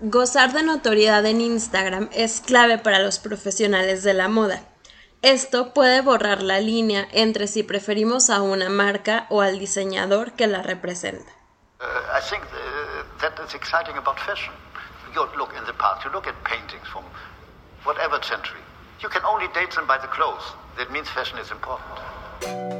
Gozar de notoriedad en Instagram es clave para los profesionales de la moda. Esto puede borrar la línea entre si preferimos a una marca o al diseñador que la representa. Uh, I think uh, that is exciting about fashion. You look in the past, you look at paintings from whatever century. You can only date them by the clothes. That means fashion is important.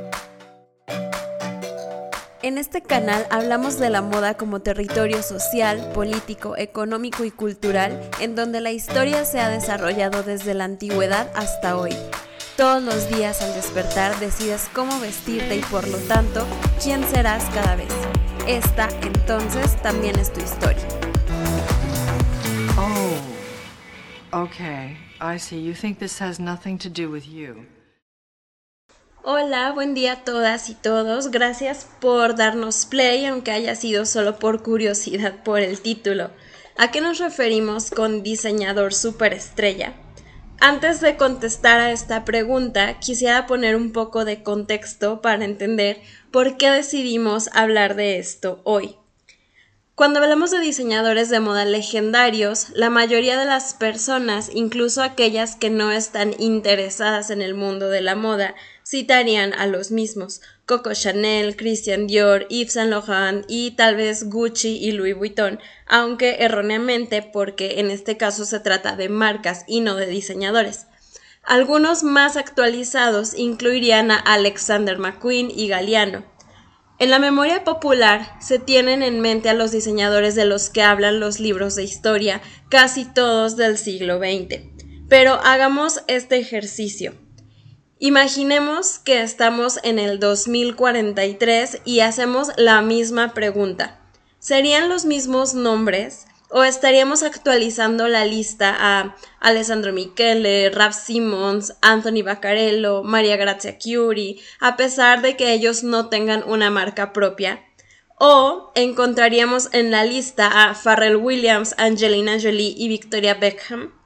En este canal hablamos de la moda como territorio social, político, económico y cultural en donde la historia se ha desarrollado desde la antigüedad hasta hoy. Todos los días al despertar decides cómo vestirte y por lo tanto quién serás cada vez. Esta entonces también es tu historia. Oh, okay. I see. You think this has nothing to do with you. Hola, buen día a todas y todos. Gracias por darnos play, aunque haya sido solo por curiosidad por el título. ¿A qué nos referimos con diseñador superestrella? Antes de contestar a esta pregunta, quisiera poner un poco de contexto para entender por qué decidimos hablar de esto hoy. Cuando hablamos de diseñadores de moda legendarios, la mayoría de las personas, incluso aquellas que no están interesadas en el mundo de la moda, citarían a los mismos, Coco Chanel, Christian Dior, Yves Saint Laurent y tal vez Gucci y Louis Vuitton, aunque erróneamente porque en este caso se trata de marcas y no de diseñadores. Algunos más actualizados incluirían a Alexander McQueen y Galliano. En la memoria popular se tienen en mente a los diseñadores de los que hablan los libros de historia, casi todos del siglo XX. Pero hagamos este ejercicio. Imaginemos que estamos en el 2043 y hacemos la misma pregunta. ¿Serían los mismos nombres? ¿O estaríamos actualizando la lista a Alessandro Michele, Raf Simons, Anthony Baccarello, Maria Grazia Chiuri, a pesar de que ellos no tengan una marca propia? ¿O encontraríamos en la lista a Pharrell Williams, Angelina Jolie y Victoria Beckham?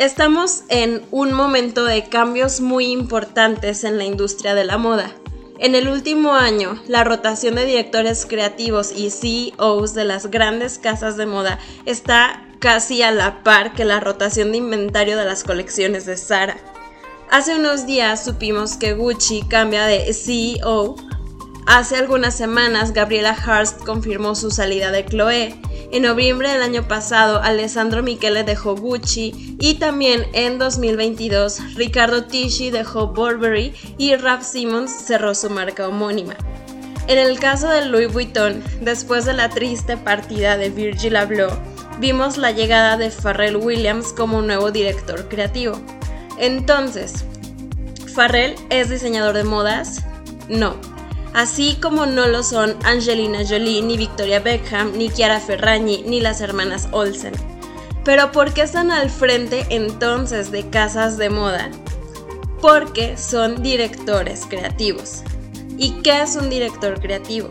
Estamos en un momento de cambios muy importantes en la industria de la moda. En el último año, la rotación de directores creativos y CEOs de las grandes casas de moda está casi a la par que la rotación de inventario de las colecciones de Zara. Hace unos días supimos que Gucci cambia de CEO Hace algunas semanas, Gabriela Hurst confirmó su salida de Chloé. En noviembre del año pasado, Alessandro Michele dejó Gucci y también en 2022, Ricardo Tisci dejó Burberry y Raf Simons cerró su marca homónima. En el caso de Louis Vuitton, después de la triste partida de Virgil Abloh, vimos la llegada de Pharrell Williams como nuevo director creativo. Entonces, ¿Pharrell es diseñador de modas? No así como no lo son Angelina Jolie, ni Victoria Beckham, ni Chiara Ferragni, ni las hermanas Olsen. Pero ¿por qué están al frente entonces de casas de moda? Porque son directores creativos. ¿Y qué es un director creativo?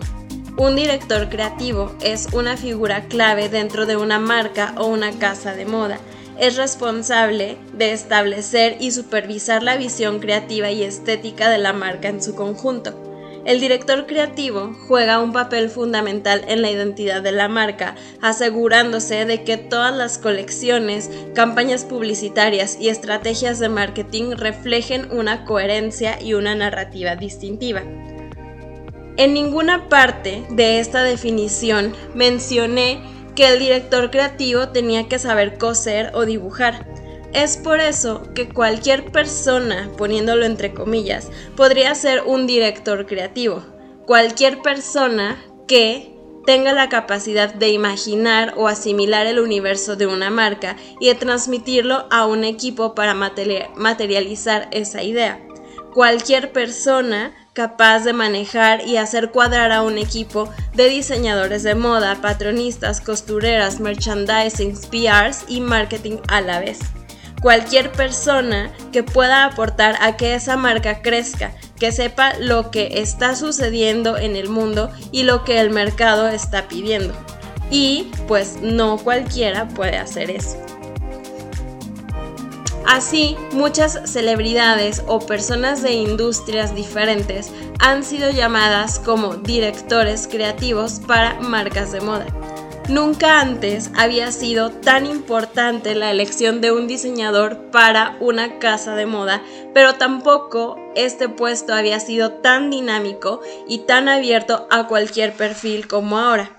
Un director creativo es una figura clave dentro de una marca o una casa de moda. Es responsable de establecer y supervisar la visión creativa y estética de la marca en su conjunto. El director creativo juega un papel fundamental en la identidad de la marca, asegurándose de que todas las colecciones, campañas publicitarias y estrategias de marketing reflejen una coherencia y una narrativa distintiva. En ninguna parte de esta definición mencioné que el director creativo tenía que saber coser o dibujar. Es por eso que cualquier persona, poniéndolo entre comillas, podría ser un director creativo. Cualquier persona que tenga la capacidad de imaginar o asimilar el universo de una marca y de transmitirlo a un equipo para materializar esa idea. Cualquier persona capaz de manejar y hacer cuadrar a un equipo de diseñadores de moda, patronistas, costureras, merchandising, PRs y marketing a la vez cualquier persona que pueda aportar a que esa marca crezca, que sepa lo que está sucediendo en el mundo y lo que el mercado está pidiendo. Y pues no cualquiera puede hacer eso. Así, muchas celebridades o personas de industrias diferentes han sido llamadas como directores creativos para marcas de moda. Nunca antes había sido tan importante la elección de un diseñador para una casa de moda, pero tampoco este puesto había sido tan dinámico y tan abierto a cualquier perfil como ahora.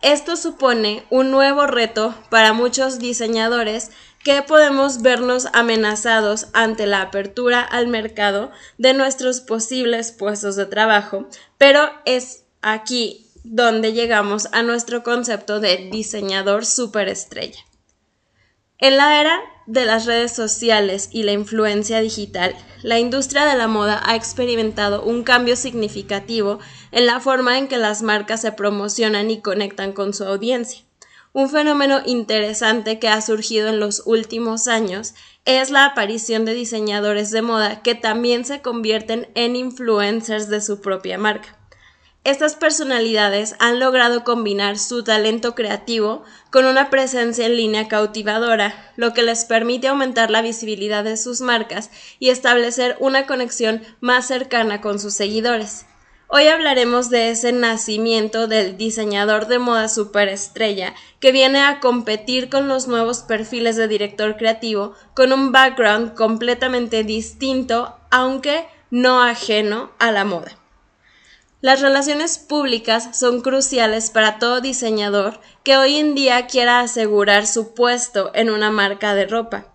Esto supone un nuevo reto para muchos diseñadores que podemos vernos amenazados ante la apertura al mercado de nuestros posibles puestos de trabajo, pero es aquí donde llegamos a nuestro concepto de diseñador superestrella. En la era de las redes sociales y la influencia digital, la industria de la moda ha experimentado un cambio significativo en la forma en que las marcas se promocionan y conectan con su audiencia. Un fenómeno interesante que ha surgido en los últimos años es la aparición de diseñadores de moda que también se convierten en influencers de su propia marca. Estas personalidades han logrado combinar su talento creativo con una presencia en línea cautivadora, lo que les permite aumentar la visibilidad de sus marcas y establecer una conexión más cercana con sus seguidores. Hoy hablaremos de ese nacimiento del diseñador de moda superestrella que viene a competir con los nuevos perfiles de director creativo con un background completamente distinto, aunque no ajeno a la moda. Las relaciones públicas son cruciales para todo diseñador que hoy en día quiera asegurar su puesto en una marca de ropa.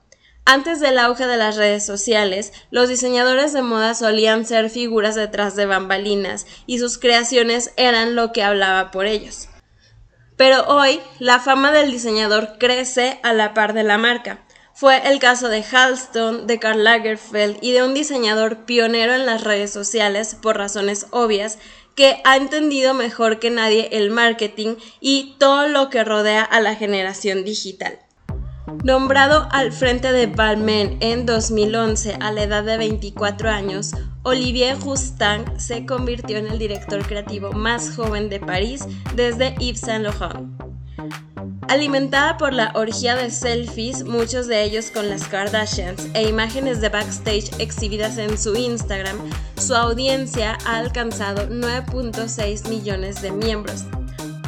Antes del auge de las redes sociales, los diseñadores de moda solían ser figuras detrás de bambalinas y sus creaciones eran lo que hablaba por ellos. Pero hoy la fama del diseñador crece a la par de la marca. Fue el caso de Halston, de Karl Lagerfeld y de un diseñador pionero en las redes sociales por razones obvias que ha entendido mejor que nadie el marketing y todo lo que rodea a la generación digital. Nombrado al frente de Balmain en 2011 a la edad de 24 años, Olivier Roustan se convirtió en el director creativo más joven de París desde Yves Saint Laurent. Alimentada por la orgía de selfies, muchos de ellos con las Kardashians, e imágenes de backstage exhibidas en su Instagram, su audiencia ha alcanzado 9.6 millones de miembros.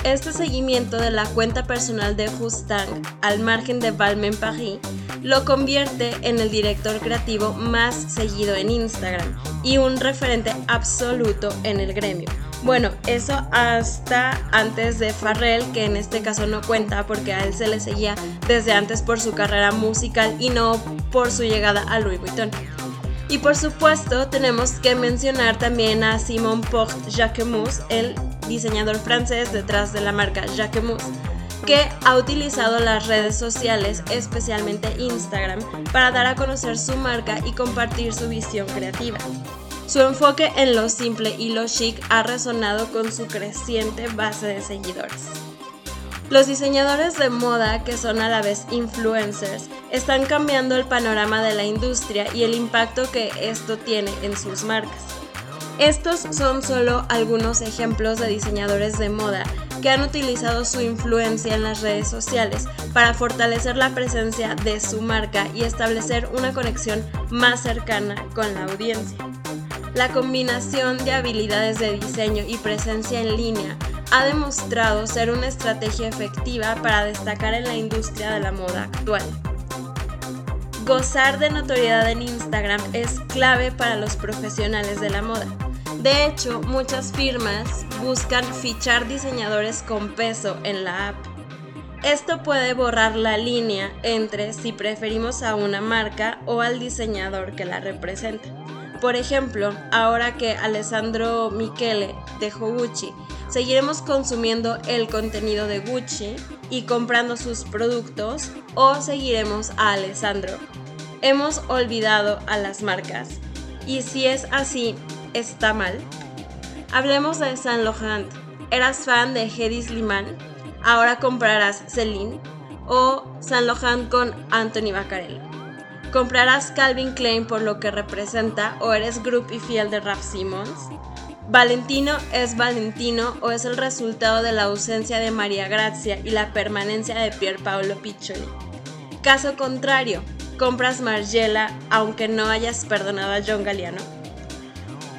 Este seguimiento de la cuenta personal de Justang, al margen de Balmain Paris, lo convierte en el director creativo más seguido en Instagram y un referente absoluto en el gremio. Bueno, eso hasta antes de Farrell, que en este caso no cuenta porque a él se le seguía desde antes por su carrera musical y no por su llegada a Louis Vuitton. Y por supuesto tenemos que mencionar también a Simon Porte Jacquemus, el diseñador francés detrás de la marca Jacquemus, que ha utilizado las redes sociales, especialmente Instagram, para dar a conocer su marca y compartir su visión creativa. Su enfoque en lo simple y lo chic ha resonado con su creciente base de seguidores. Los diseñadores de moda, que son a la vez influencers, están cambiando el panorama de la industria y el impacto que esto tiene en sus marcas. Estos son solo algunos ejemplos de diseñadores de moda que han utilizado su influencia en las redes sociales para fortalecer la presencia de su marca y establecer una conexión más cercana con la audiencia. La combinación de habilidades de diseño y presencia en línea ha demostrado ser una estrategia efectiva para destacar en la industria de la moda actual. Gozar de notoriedad en Instagram es clave para los profesionales de la moda. De hecho, muchas firmas buscan fichar diseñadores con peso en la app. Esto puede borrar la línea entre si preferimos a una marca o al diseñador que la representa. Por ejemplo, ahora que Alessandro Michele dejó Gucci, seguiremos consumiendo el contenido de Gucci y comprando sus productos o seguiremos a Alessandro. Hemos olvidado a las marcas. Y si es así, ¿está mal? Hablemos de Saint Laurent. ¿Eras fan de Hedy Sliman? Ahora comprarás Celine o Laurent con Anthony Baccarello. ¿Comprarás Calvin Klein por lo que representa o eres group y fiel de Raf Simons? ¿Valentino es Valentino o es el resultado de la ausencia de María Grazia y la permanencia de Pier Paolo Piccioli? Caso contrario, ¿compras Margiela aunque no hayas perdonado a John Galliano?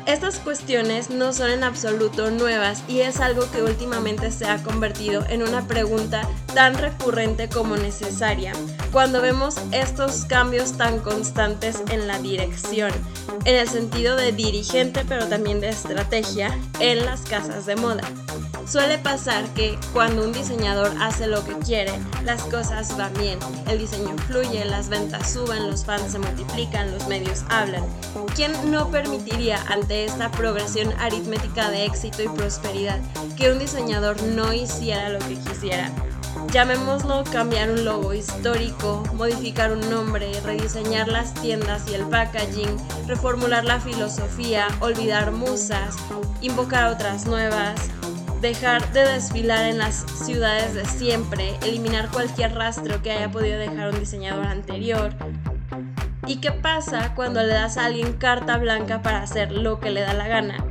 Estas cuestiones no son en absoluto nuevas y es algo que últimamente se ha convertido en una pregunta tan recurrente como necesaria cuando vemos estos cambios tan constantes en la dirección, en el sentido de dirigente pero también de estrategia en las casas de moda. Suele pasar que cuando un diseñador hace lo que quiere, las cosas van bien, el diseño fluye, las ventas suben, los fans se multiplican, los medios hablan. ¿Quién no permitiría ante esta progresión aritmética de éxito y prosperidad que un diseñador no hiciera lo que quisiera? Llamémoslo cambiar un logo histórico, modificar un nombre, rediseñar las tiendas y el packaging, reformular la filosofía, olvidar musas, invocar otras nuevas, dejar de desfilar en las ciudades de siempre, eliminar cualquier rastro que haya podido dejar un diseñador anterior. ¿Y qué pasa cuando le das a alguien carta blanca para hacer lo que le da la gana?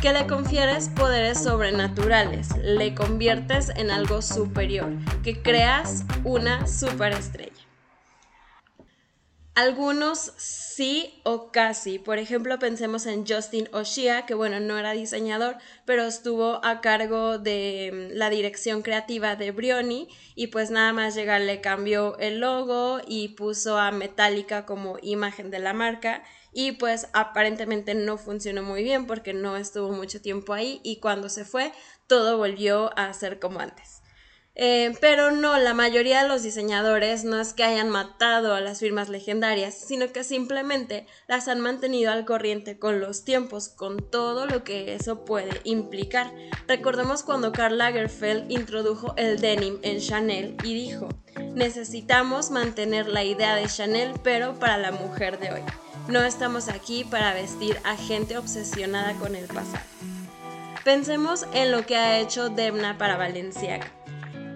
Que le confieres poderes sobrenaturales, le conviertes en algo superior, que creas una superestrella. Algunos sí o casi. Por ejemplo, pensemos en Justin Oshia, que bueno, no era diseñador, pero estuvo a cargo de mm, la dirección creativa de Brioni y pues nada más llegar le cambió el logo y puso a Metallica como imagen de la marca y pues aparentemente no funcionó muy bien porque no estuvo mucho tiempo ahí y cuando se fue todo volvió a ser como antes. Eh, pero no, la mayoría de los diseñadores no es que hayan matado a las firmas legendarias, sino que simplemente las han mantenido al corriente con los tiempos, con todo lo que eso puede implicar. Recordemos cuando Karl Lagerfeld introdujo el denim en Chanel y dijo, necesitamos mantener la idea de Chanel, pero para la mujer de hoy. No estamos aquí para vestir a gente obsesionada con el pasado. Pensemos en lo que ha hecho Demna para Valenciaga.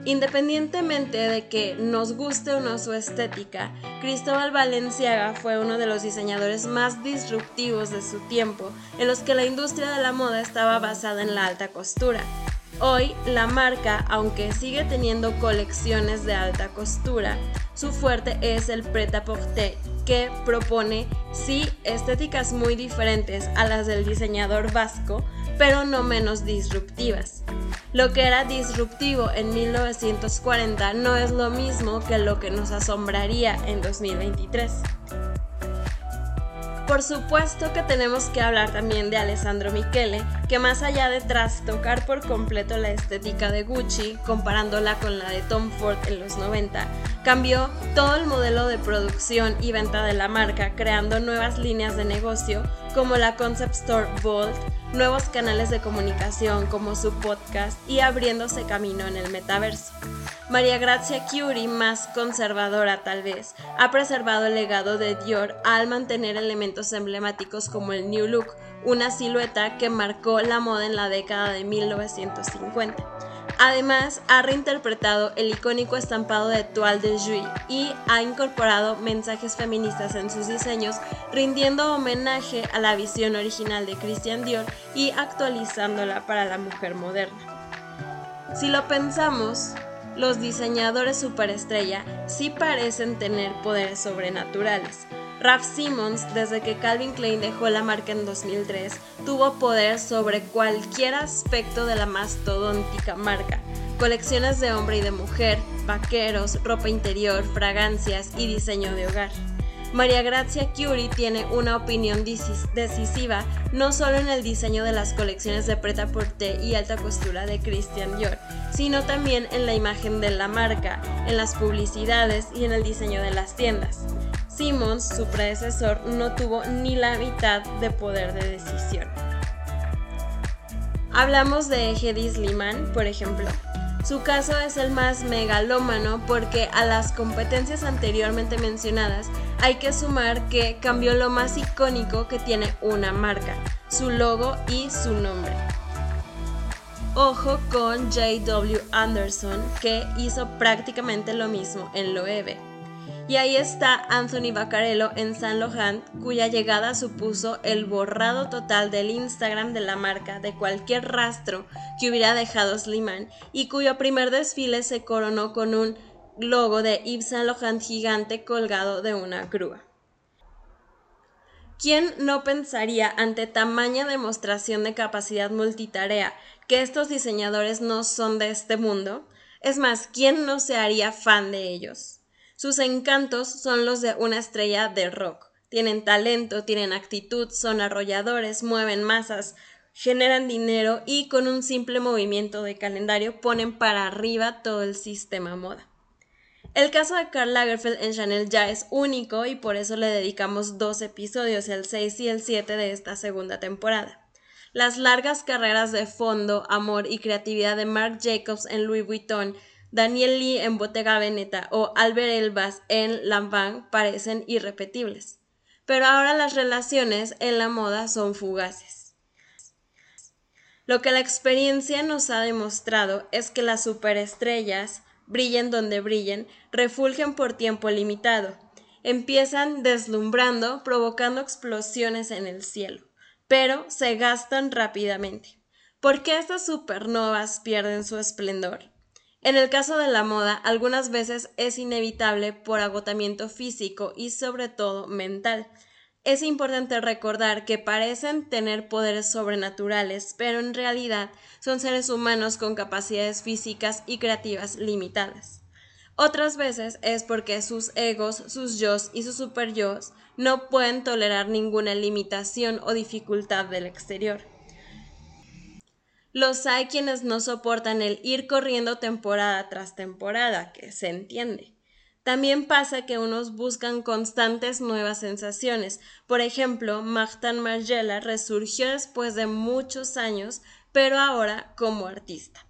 Independientemente de que nos guste o no su estética, Cristóbal Valenciaga fue uno de los diseñadores más disruptivos de su tiempo, en los que la industria de la moda estaba basada en la alta costura. Hoy, la marca, aunque sigue teniendo colecciones de alta costura, su fuerte es el pret-à-porter, que propone sí estéticas muy diferentes a las del diseñador vasco, pero no menos disruptivas. Lo que era disruptivo en 1940 no es lo mismo que lo que nos asombraría en 2023. Por supuesto que tenemos que hablar también de Alessandro Michele, que más allá de trastocar por completo la estética de Gucci, comparándola con la de Tom Ford en los 90, cambió todo el modelo de producción y venta de la marca, creando nuevas líneas de negocio como la Concept Store Vault, nuevos canales de comunicación como su podcast y abriéndose camino en el metaverso. María Grazia Curie, más conservadora tal vez, ha preservado el legado de Dior al mantener elementos emblemáticos como el New Look, una silueta que marcó la moda en la década de 1950. Además, ha reinterpretado el icónico estampado de Toile de Juillet y ha incorporado mensajes feministas en sus diseños, rindiendo homenaje a la visión original de Christian Dior y actualizándola para la mujer moderna. Si lo pensamos, los diseñadores superestrella sí parecen tener poderes sobrenaturales. Ralph Simmons, desde que Calvin Klein dejó la marca en 2003, tuvo poder sobre cualquier aspecto de la mastodóntica marca. Colecciones de hombre y de mujer, vaqueros, ropa interior, fragancias y diseño de hogar. María Grazia Curie tiene una opinión decisiva no solo en el diseño de las colecciones de preta-porter y alta costura de Christian Dior, sino también en la imagen de la marca, en las publicidades y en el diseño de las tiendas. Simmons, su predecesor, no tuvo ni la mitad de poder de decisión. Hablamos de Hedy Sliman, por ejemplo. Su caso es el más megalómano porque a las competencias anteriormente mencionadas hay que sumar que cambió lo más icónico que tiene una marca, su logo y su nombre. Ojo con J.W. Anderson, que hizo prácticamente lo mismo en Loewe. Y ahí está Anthony Baccarello en San Laurent, cuya llegada supuso el borrado total del Instagram de la marca de cualquier rastro que hubiera dejado Sliman y cuyo primer desfile se coronó con un logo de Yves Saint gigante colgado de una grúa. ¿Quién no pensaría ante tamaña demostración de capacidad multitarea que estos diseñadores no son de este mundo? Es más, ¿quién no se haría fan de ellos? Sus encantos son los de una estrella de rock. Tienen talento, tienen actitud, son arrolladores, mueven masas, generan dinero y con un simple movimiento de calendario ponen para arriba todo el sistema moda. El caso de Karl Lagerfeld en Chanel ya es único y por eso le dedicamos dos episodios, el 6 y el 7 de esta segunda temporada. Las largas carreras de fondo, amor y creatividad de Marc Jacobs en Louis Vuitton, Daniel Lee en Bottega Veneta o Albert Elbas en Lanvin parecen irrepetibles. Pero ahora las relaciones en la moda son fugaces. Lo que la experiencia nos ha demostrado es que las superestrellas brillen donde brillen, refulgen por tiempo limitado. Empiezan deslumbrando, provocando explosiones en el cielo, pero se gastan rápidamente. ¿Por qué estas supernovas pierden su esplendor? En el caso de la moda, algunas veces es inevitable por agotamiento físico y sobre todo mental es importante recordar que parecen tener poderes sobrenaturales, pero en realidad son seres humanos con capacidades físicas y creativas limitadas. Otras veces es porque sus egos, sus yos y sus superyos no pueden tolerar ninguna limitación o dificultad del exterior. Los hay quienes no soportan el ir corriendo temporada tras temporada, que se entiende. También pasa que unos buscan constantes nuevas sensaciones. Por ejemplo, Martin Margiela resurgió después de muchos años, pero ahora como artista.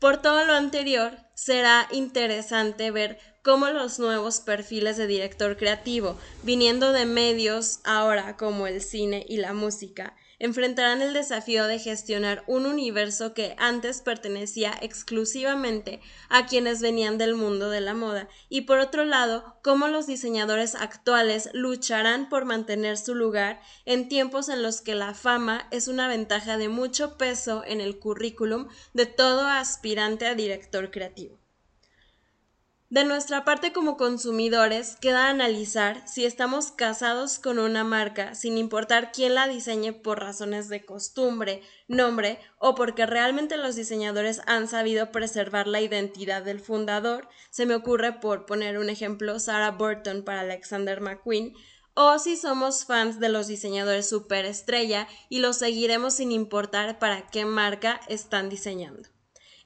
Por todo lo anterior, será interesante ver cómo los nuevos perfiles de director creativo, viniendo de medios ahora como el cine y la música, enfrentarán el desafío de gestionar un universo que antes pertenecía exclusivamente a quienes venían del mundo de la moda y por otro lado, cómo los diseñadores actuales lucharán por mantener su lugar en tiempos en los que la fama es una ventaja de mucho peso en el currículum de todo aspirante a director creativo. De nuestra parte como consumidores queda analizar si estamos casados con una marca sin importar quién la diseñe por razones de costumbre, nombre o porque realmente los diseñadores han sabido preservar la identidad del fundador. Se me ocurre por poner un ejemplo Sarah Burton para Alexander McQueen o si somos fans de los diseñadores superestrella y los seguiremos sin importar para qué marca están diseñando.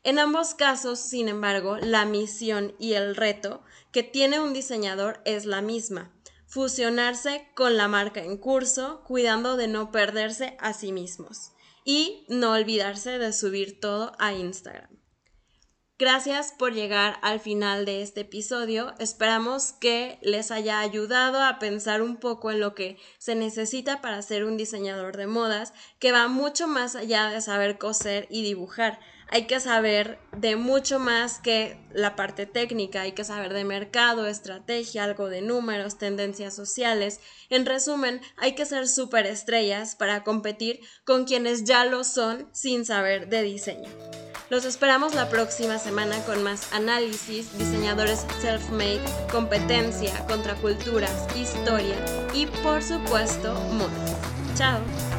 En ambos casos, sin embargo, la misión y el reto que tiene un diseñador es la misma, fusionarse con la marca en curso, cuidando de no perderse a sí mismos y no olvidarse de subir todo a Instagram. Gracias por llegar al final de este episodio. Esperamos que les haya ayudado a pensar un poco en lo que se necesita para ser un diseñador de modas, que va mucho más allá de saber coser y dibujar hay que saber de mucho más que la parte técnica, hay que saber de mercado, estrategia, algo de números, tendencias sociales. En resumen, hay que ser superestrellas para competir con quienes ya lo son sin saber de diseño. Los esperamos la próxima semana con más análisis, diseñadores self-made, competencia, contraculturas, historia y por supuesto moda. Chao.